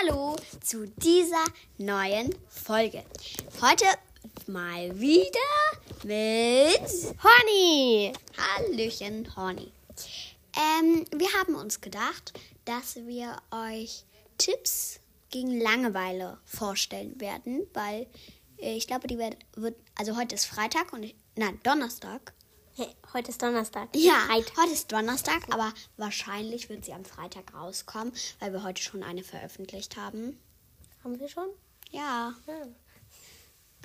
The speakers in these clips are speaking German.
Hallo zu dieser neuen Folge. Heute mal wieder mit Honey! Hallöchen Horny. Ähm, wir haben uns gedacht, dass wir euch Tipps gegen Langeweile vorstellen werden, weil ich glaube, die wird, wird, also heute ist Freitag und ich, nein, Donnerstag. Hey, heute ist Donnerstag. Ja, Freitag. heute ist Donnerstag, aber wahrscheinlich wird sie am Freitag rauskommen, weil wir heute schon eine veröffentlicht haben. Haben wir schon? Ja, Ja.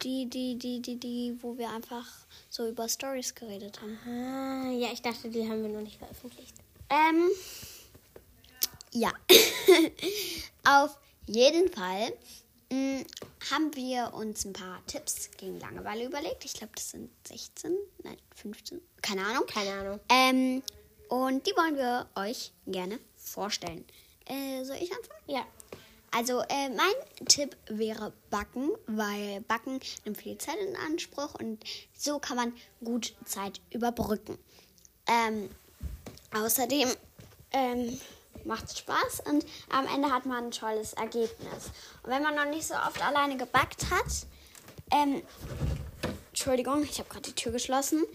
die, die, die, die, die, wo wir einfach so über Stories geredet haben. Ah, ja, ich dachte, die haben wir noch nicht veröffentlicht. Ähm, ja. Auf jeden Fall mh, haben wir uns ein paar Tipps gegen Langeweile überlegt. Ich glaube, das sind 16, nein, 15, keine Ahnung. Keine Ahnung. Ähm, und die wollen wir euch gerne vorstellen. Äh, soll ich anfangen? Ja. Also äh, mein Tipp wäre Backen, weil Backen nimmt viel Zeit in Anspruch und so kann man gut Zeit überbrücken. Ähm, außerdem ähm, macht Spaß und am Ende hat man ein tolles Ergebnis. Und wenn man noch nicht so oft alleine gebackt hat, ähm, Entschuldigung, ich habe gerade die Tür geschlossen.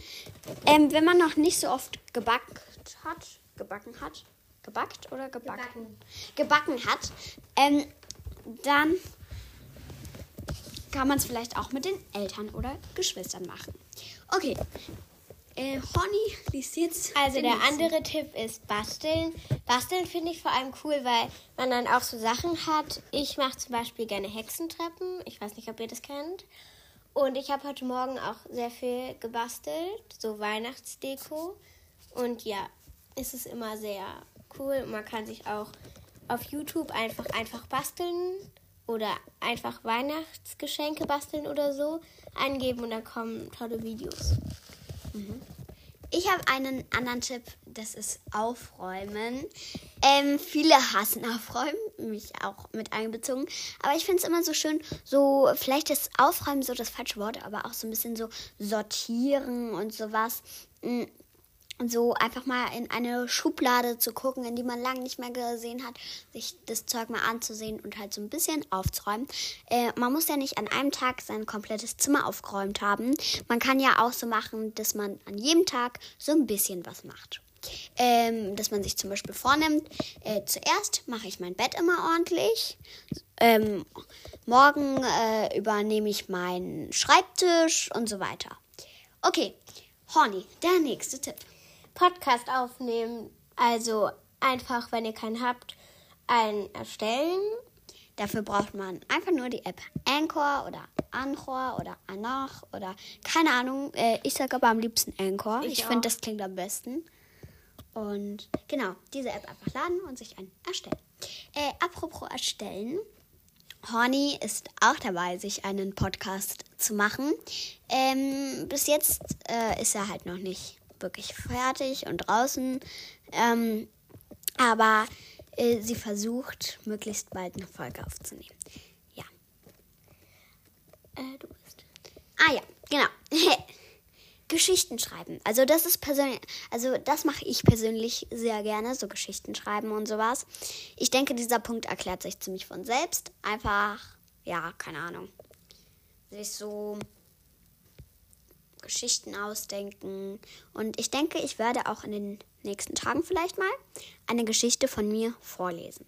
Ähm, wenn man noch nicht so oft gebackt hat, gebacken hat, gebackt oder gebacken? Gebacken, hat, ähm, dann kann man es vielleicht auch mit den Eltern oder Geschwistern machen. Okay, äh, Honey liest jetzt. Also der andere Tipp ist Basteln. Basteln finde ich vor allem cool, weil man dann auch so Sachen hat. Ich mache zum Beispiel gerne Hexentreppen. Ich weiß nicht, ob ihr das kennt. Und ich habe heute Morgen auch sehr viel gebastelt, so Weihnachtsdeko. Und ja, es ist immer sehr cool. Man kann sich auch auf YouTube einfach einfach basteln oder einfach Weihnachtsgeschenke basteln oder so eingeben und dann kommen tolle Videos. Ich habe einen anderen Tipp, das ist Aufräumen. Ähm, viele hassen Aufräumen, mich auch mit einbezogen. Aber ich finde es immer so schön, so, vielleicht ist Aufräumen so das falsche Wort, aber auch so ein bisschen so sortieren und sowas. So einfach mal in eine Schublade zu gucken, in die man lange nicht mehr gesehen hat, sich das Zeug mal anzusehen und halt so ein bisschen aufzuräumen. Äh, man muss ja nicht an einem Tag sein komplettes Zimmer aufgeräumt haben. Man kann ja auch so machen, dass man an jedem Tag so ein bisschen was macht. Ähm, dass man sich zum Beispiel vornimmt, äh, zuerst mache ich mein Bett immer ordentlich. Ähm, morgen äh, übernehme ich meinen Schreibtisch und so weiter. Okay, Horny, der nächste Tipp. Podcast aufnehmen. Also einfach, wenn ihr keinen habt, einen erstellen. Dafür braucht man einfach nur die App Anchor oder Anchor oder Anach oder keine Ahnung. Äh, ich sage aber am liebsten Anchor. Ich Ich, finde, das klingt am besten. Und genau, diese App einfach laden und sich einen erstellen. Äh, apropos erstellen. Horny ist auch dabei, sich einen Podcast zu machen. Ähm, bis jetzt äh, ist er halt noch nicht wirklich fertig und draußen. Ähm, aber äh, sie versucht, möglichst bald eine Folge aufzunehmen. Ja. Äh, du bist. Ah ja, genau. Geschichten schreiben. Also das ist persönlich, also das mache ich persönlich sehr gerne, so Geschichten schreiben und sowas. Ich denke, dieser Punkt erklärt sich ziemlich von selbst. Einfach, ja, keine Ahnung. Sich so Geschichten ausdenken. Und ich denke, ich werde auch in den nächsten Tagen vielleicht mal eine Geschichte von mir vorlesen.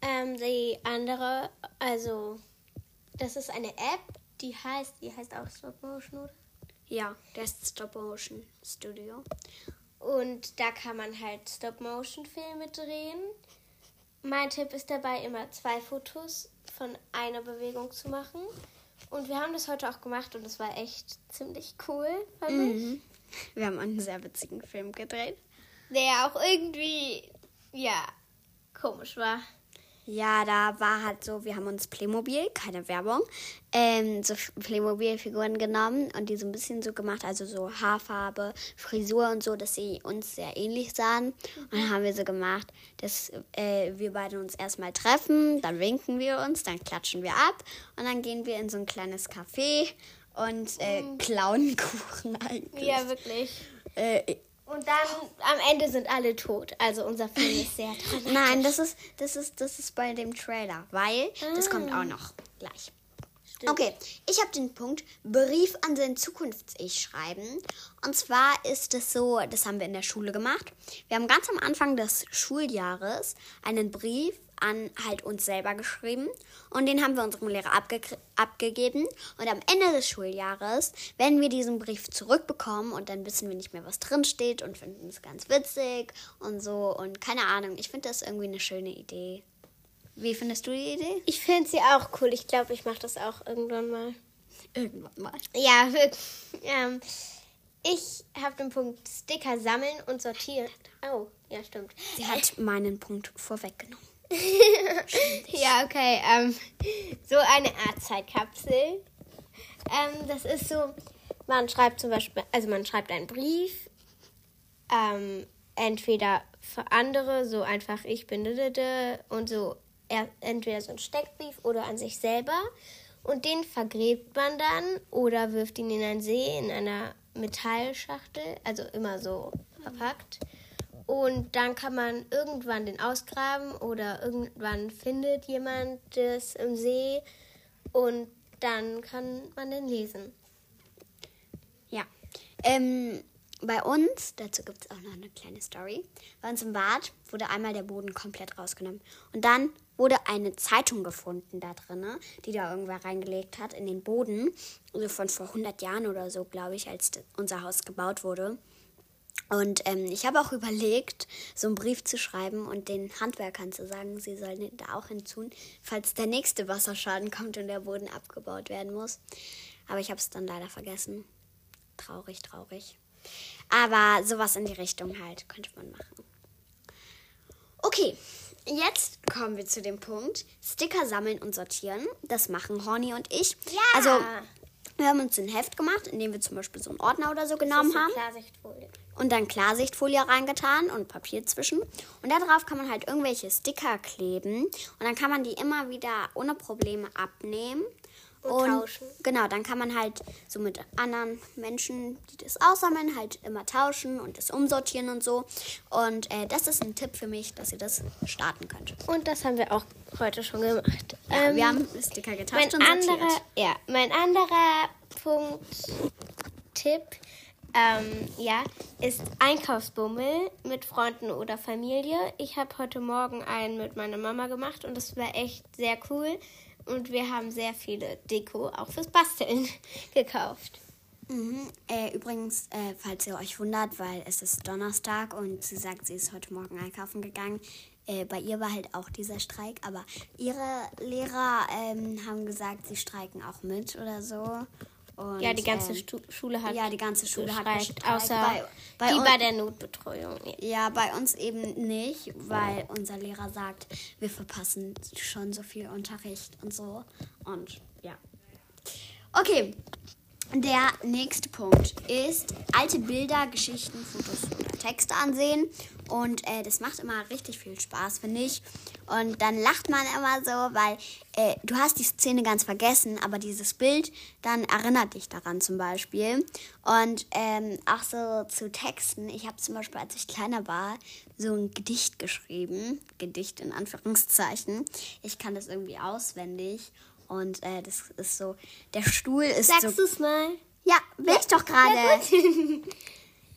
Ähm, die andere, also, das ist eine App, die heißt, die heißt auch Stop Motion, oder? Ja, das Stop Motion Studio. Und da kann man halt Stop-Motion-Filme drehen. Mein Tipp ist dabei, immer zwei Fotos von einer Bewegung zu machen. Und wir haben das heute auch gemacht und es war echt ziemlich cool, fand ich. Wir haben einen sehr witzigen Film gedreht. Der auch irgendwie, ja, komisch war. Ja, da war halt so, wir haben uns Playmobil, keine Werbung, ähm, so Playmobil-Figuren genommen und die so ein bisschen so gemacht, also so Haarfarbe, Frisur und so, dass sie uns sehr ähnlich sahen. Und dann haben wir so gemacht, dass äh, wir beide uns erstmal treffen, dann winken wir uns, dann klatschen wir ab und dann gehen wir in so ein kleines Café und äh, klauen Kuchen eigentlich. Ja, wirklich. Äh, Und dann am Ende sind alle tot. Also unser Film ist sehr dramatisch. nein, das ist, das, ist, das ist bei dem Trailer, weil das kommt auch noch gleich. Okay, ich habe den Punkt Brief an sein Zukunfts-Ich schreiben. Und zwar ist es so, das haben wir in der Schule gemacht. Wir haben ganz am Anfang des Schuljahres einen Brief an halt uns selber geschrieben und den haben wir unserem Lehrer abge abgegeben. Und am Ende des Schuljahres werden wir diesen Brief zurückbekommen und dann wissen wir nicht mehr, was drin steht und finden es ganz witzig und so. Und keine Ahnung, ich finde das irgendwie eine schöne Idee. Wie findest du die Idee? Ich finde sie auch cool. Ich glaube, ich mache das auch irgendwann mal. Irgendwann mal. Ja. Ähm, ich habe den Punkt Sticker sammeln und sortieren. Oh, ja, stimmt. Sie hat meinen Punkt vorweggenommen. Ja, okay. Ähm, so eine Art Zeitkapsel. Ähm, das ist so, man schreibt zum Beispiel, also man schreibt einen Brief, ähm, entweder für andere, so einfach ich bin und so er, entweder so ein Steckbrief oder an sich selber. Und den vergräbt man dann oder wirft ihn in einen See in einer Metallschachtel, also immer so verpackt. Und dann kann man irgendwann den ausgraben oder irgendwann findet jemand das im See und dann kann man den lesen. Ja. Ähm, bei uns, dazu gibt es auch noch eine kleine Story. Bei uns im Bad wurde einmal der Boden komplett rausgenommen. Und dann wurde eine Zeitung gefunden da drin, die da irgendwer reingelegt hat in den Boden. Also von vor 100 Jahren oder so, glaube ich, als unser Haus gebaut wurde. Und ähm, ich habe auch überlegt, so einen Brief zu schreiben und den Handwerkern zu sagen, sie sollen da auch hinzun, falls der nächste Wasserschaden kommt und der Boden abgebaut werden muss. Aber ich habe es dann leider vergessen. Traurig, traurig. Aber sowas in die Richtung halt könnte man machen. Okay, jetzt kommen wir zu dem Punkt Sticker sammeln und sortieren. Das machen Horny und ich. Ja. Also wir haben uns ein Heft gemacht, in dem wir zum Beispiel so einen Ordner oder so genommen haben Klarsichtfolie. Und dann Klarsichtfolie reingetan und Papier zwischen. Und darauf kann man halt irgendwelche Sticker kleben und dann kann man die immer wieder ohne Probleme abnehmen. Und tauschen. Genau, dann kann man halt so mit anderen Menschen, die das aussammeln, halt immer tauschen und das umsortieren und so. Und äh, das ist ein Tipp für mich, dass ihr das starten könnt. Und das haben wir auch heute schon gemacht. Ja, Ähm, wir haben Sticker mein getauscht und anderer, sortiert. ja, mein anderer Punkt, Tipp, ähm, ja, ist Einkaufsbummel mit Freunden oder Familie. Ich habe heute Morgen einen mit meiner Mama gemacht und das war echt sehr cool. Und wir haben sehr viele Deko auch fürs Basteln gekauft. Mhm. Äh, übrigens, äh, falls ihr euch wundert, weil es ist Donnerstag und sie sagt, sie ist heute Morgen einkaufen gegangen. Äh, bei ihr war halt auch dieser Streik, aber ihre Lehrer ähm, haben gesagt, sie streiken auch mit oder so. Und, Ja, die ganze ähm, Schule hat ja, die ganze Schule hat gestreikt, außer Bei- bei die bei der Notbetreuung. Ja. Ja, bei uns eben nicht, weil unser Lehrer sagt, wir verpassen schon so viel Unterricht und so. Und ja. Okay, der nächste Punkt ist alte Bilder, Geschichten, Fotos oder Texte ansehen. Und äh, das macht immer richtig viel Spaß, finde ich. Und dann lacht man immer so, weil äh, du hast die Szene ganz vergessen, aber dieses Bild dann erinnert dich daran zum Beispiel. Und ähm, auch so zu Texten. Ich habe zum Beispiel, als ich kleiner war, so ein Gedicht geschrieben. Gedicht in Anführungszeichen. Ich kann das irgendwie auswendig. Und äh, das ist so, der Stuhl ist so Sagst du es mal? ja, will ich doch gerade.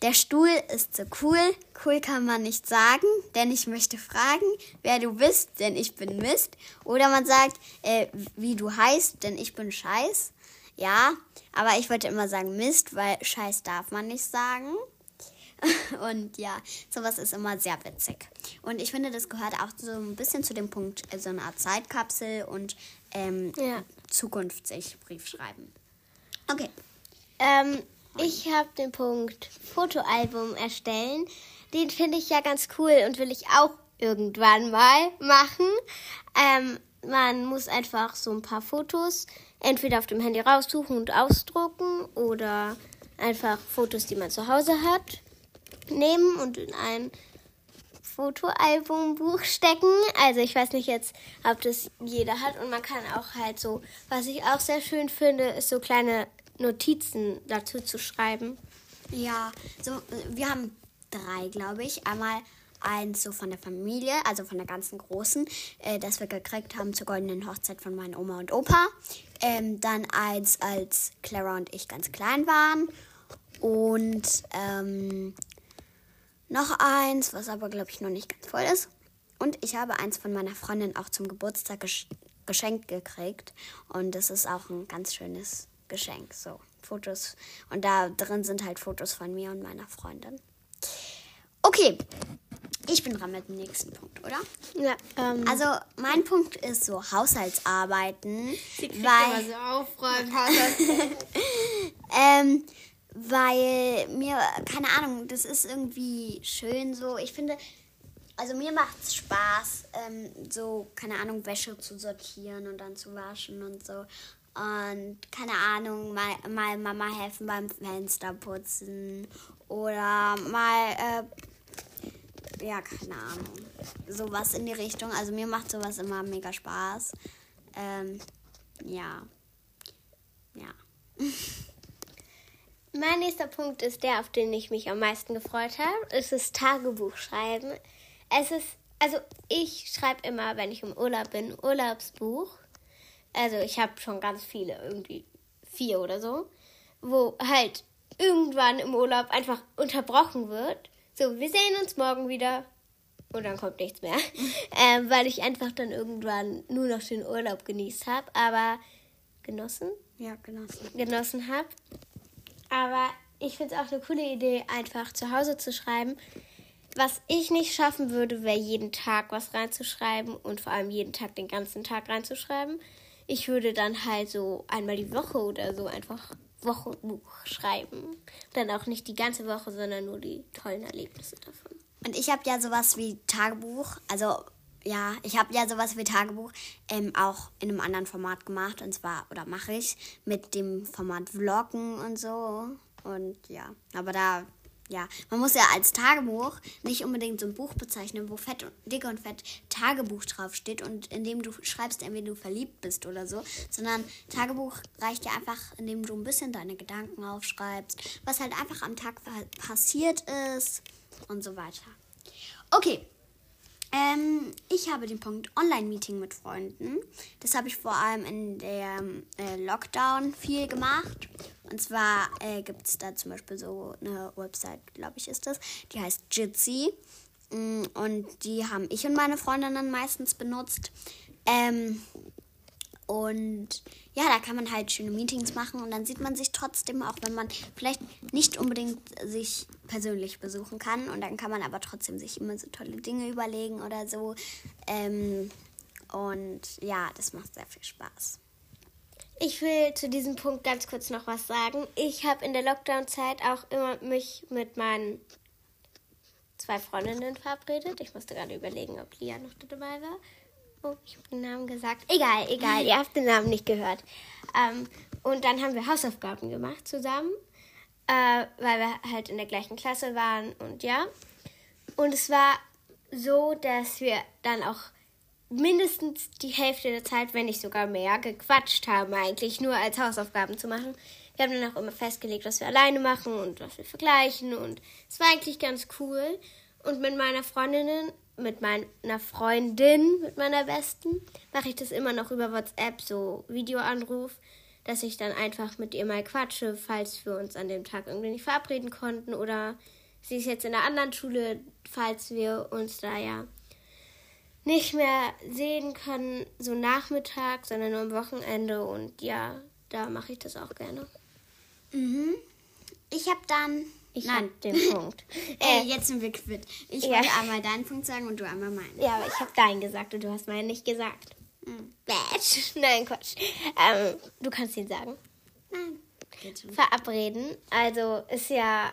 Der Stuhl ist so cool. Cool kann man nicht sagen, denn ich möchte fragen, wer du bist, denn ich bin Mist. Oder man sagt, äh, wie du heißt, denn ich bin Scheiß. Ja, aber ich wollte immer sagen Mist, weil Scheiß darf man nicht sagen. Und ja, sowas ist immer sehr witzig. Und ich finde, das gehört auch so ein bisschen zu dem Punkt, äh, so eine Art Zeitkapsel und ähm, Ja. Zukunft sich Brief schreiben. Okay. Ähm, ich habe den Punkt Fotoalbum erstellen. Den finde ich ja ganz cool und will ich auch irgendwann mal machen. Ähm, man muss einfach so ein paar Fotos entweder auf dem Handy raussuchen und ausdrucken oder einfach Fotos, die man zu Hause hat, nehmen und in ein Fotoalbumbuch stecken. Also ich weiß nicht jetzt, ob das jeder hat. Und man kann auch halt so, was ich auch sehr schön finde, ist so kleine Notizen dazu zu schreiben. Ja, so, wir haben drei, glaube ich. Einmal eins so von der Familie, also von der ganzen Großen, äh, das wir gekriegt haben zur goldenen Hochzeit von meinen Oma und Opa. Ähm, dann eins, als Clara und ich ganz klein waren. Und ähm, noch eins, was aber, glaube ich, noch nicht ganz voll ist. Und ich habe eins von meiner Freundin auch zum Geburtstag gesch geschenkt gekriegt. Und das ist auch ein ganz schönes Geschenk. So, Fotos. Und da drin sind halt Fotos von mir und meiner Freundin. Okay, ich bin dran mit dem nächsten Punkt, oder? Ja, ähm, Also mein Punkt ist so Haushaltsarbeiten, sie kriegt weil immer so aufräumen, Haushalt- ähm, weil mir keine Ahnung, das ist irgendwie schön so. Ich finde, also mir macht es Spaß, ähm, so keine Ahnung Wäsche zu sortieren und dann zu waschen und so. Und keine Ahnung, mal, mal Mama helfen beim Fensterputzen oder mal äh, ja, keine Ahnung. Sowas in die Richtung. Also mir macht sowas immer mega Spaß. Ähm, ja. Ja. Mein nächster Punkt ist der, auf den ich mich am meisten gefreut habe. Es ist Tagebuchschreiben. Es ist, also ich schreibe immer, wenn ich im Urlaub bin, Urlaubsbuch. Also ich habe schon ganz viele, irgendwie vier oder so, wo halt irgendwann im Urlaub einfach unterbrochen wird. So, wir sehen uns morgen wieder. Und dann kommt nichts mehr. ähm, weil ich einfach dann irgendwann nur noch den Urlaub genießt habe. Aber genossen? Ja, genossen. genossen habe. Aber ich finde es auch eine coole Idee, einfach zu Hause zu schreiben. Was ich nicht schaffen würde, wäre jeden Tag was reinzuschreiben und vor allem jeden Tag den ganzen Tag reinzuschreiben. Ich würde dann halt so einmal die Woche oder so einfach Wochenbuch schreiben. Dann auch nicht die ganze Woche, sondern nur die tollen Erlebnisse davon. Und ich habe ja sowas wie Tagebuch, also ja, ich habe ja sowas wie Tagebuch ähm, auch in einem anderen Format gemacht und zwar, oder mache ich, mit dem Format Vloggen und so. Und ja, aber da, ja, man muss ja als Tagebuch nicht unbedingt so ein Buch bezeichnen, wo fett und dick und fett Tagebuch draufsteht und in dem du schreibst, entweder du verliebt bist oder so, sondern Tagebuch reicht ja einfach, indem du ein bisschen deine Gedanken aufschreibst, was halt einfach am Tag passiert ist und so weiter. Okay. Ähm, ich habe den Punkt Online-Meeting mit Freunden. Das habe ich vor allem in der äh, Lockdown viel gemacht. Und zwar äh, gibt es da zum Beispiel so eine Website, glaube ich, ist das. Die heißt Jitsi. Mm, Und die haben ich und meine Freundinnen meistens benutzt. Ähm, und ja, da kann man halt schöne Meetings machen und dann sieht man sich trotzdem, auch wenn man vielleicht nicht unbedingt sich persönlich besuchen kann. Und dann kann man aber trotzdem sich immer so tolle Dinge überlegen oder so. Ähm, und ja, das macht sehr viel Spaß. Ich will zu diesem Punkt ganz kurz noch was sagen. Ich habe in der Lockdown-Zeit auch immer mich mit meinen zwei Freundinnen verabredet. Ich musste gerade überlegen, ob Lia noch dabei war. Oh, ich habe den Namen gesagt. Egal, egal, ihr habt den Namen nicht gehört. Ähm, und dann haben wir Hausaufgaben gemacht zusammen, äh, weil wir halt in der gleichen Klasse waren und ja. Und es war so, dass wir dann auch mindestens die Hälfte der Zeit, wenn nicht sogar mehr, gequatscht haben, eigentlich nur als Hausaufgaben zu machen. Wir haben dann auch immer festgelegt, was wir alleine machen und was wir vergleichen und es war eigentlich ganz cool. Und mit meiner Freundin, mit meiner Freundin, mit meiner besten, mache ich das immer noch über WhatsApp, so Videoanruf, dass ich dann einfach mit ihr mal quatsche, falls wir uns an dem Tag irgendwie nicht verabreden konnten oder sie ist jetzt in einer anderen Schule, falls wir uns da ja nicht mehr sehen können, so Nachmittag, sondern nur am Wochenende. Und ja, da mache ich das auch gerne. Mhm. Ich habe dann. Ich Nein. hab den Punkt. Äh, Äh, jetzt sind wir quitt. Ich Ja. wollte einmal deinen Punkt sagen und du einmal meinen. ja, aber ich habe deinen gesagt und du hast meinen nicht gesagt. Mhm. Batsch. Nein, Quatsch. Ähm, du kannst ihn sagen. Nein. Verabreden. Also ist ja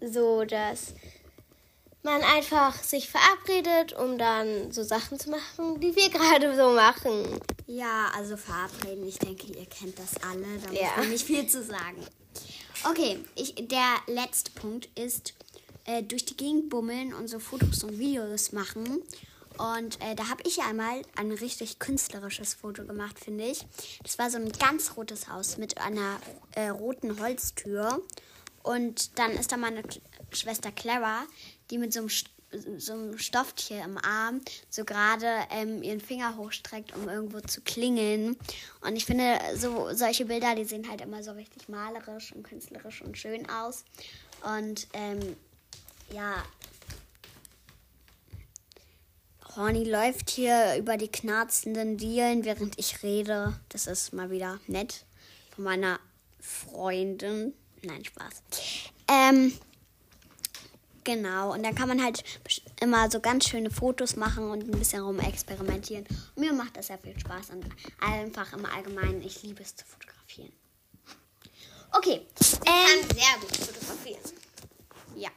so, dass man einfach sich verabredet, um dann so Sachen zu machen, die wir gerade so machen. Ja, also verabreden. Ich denke, ihr kennt das alle. Da Ja. muss man nicht viel zu sagen. Okay, ich, der letzte Punkt ist äh, durch die Gegend bummeln und so Fotos und Videos machen. Und äh, da habe ich einmal ein richtig künstlerisches Foto gemacht, finde ich. Das war so ein ganz rotes Haus mit einer äh, roten Holztür. Und dann ist da meine Schwester Clara, die mit so einem, so einem Stofftier im Arm so gerade ähm, ihren Finger hochstreckt, um irgendwo zu klingeln. Und ich finde, so solche Bilder, die sehen halt immer so richtig malerisch und künstlerisch und schön aus. Und ähm, ja, Horny läuft hier über die knarzenden Dielen, während ich rede. Das ist mal wieder nett von meiner Freundin. Nein, Spaß. Ähm, genau, und dann kann man halt immer so ganz schöne Fotos machen und ein bisschen rumexperimentieren. Und mir macht das sehr viel Spaß und einfach im Allgemeinen, ich liebe es zu fotografieren. Okay. Ähm, kann sehr gut fotografieren. Ja.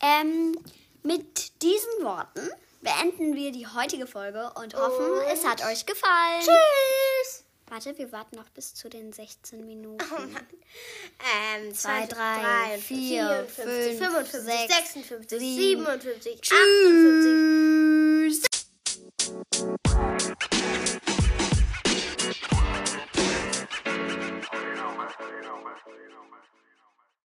Ähm, mit diesen Worten beenden wir die heutige Folge und hoffen, und es hat euch gefallen. Tschüss! Warte, wir warten noch bis zu den 16 Minuten. ähm, 2, 3, 4, 5, 55, 6, 56, 7, 57, Tschüss. 58.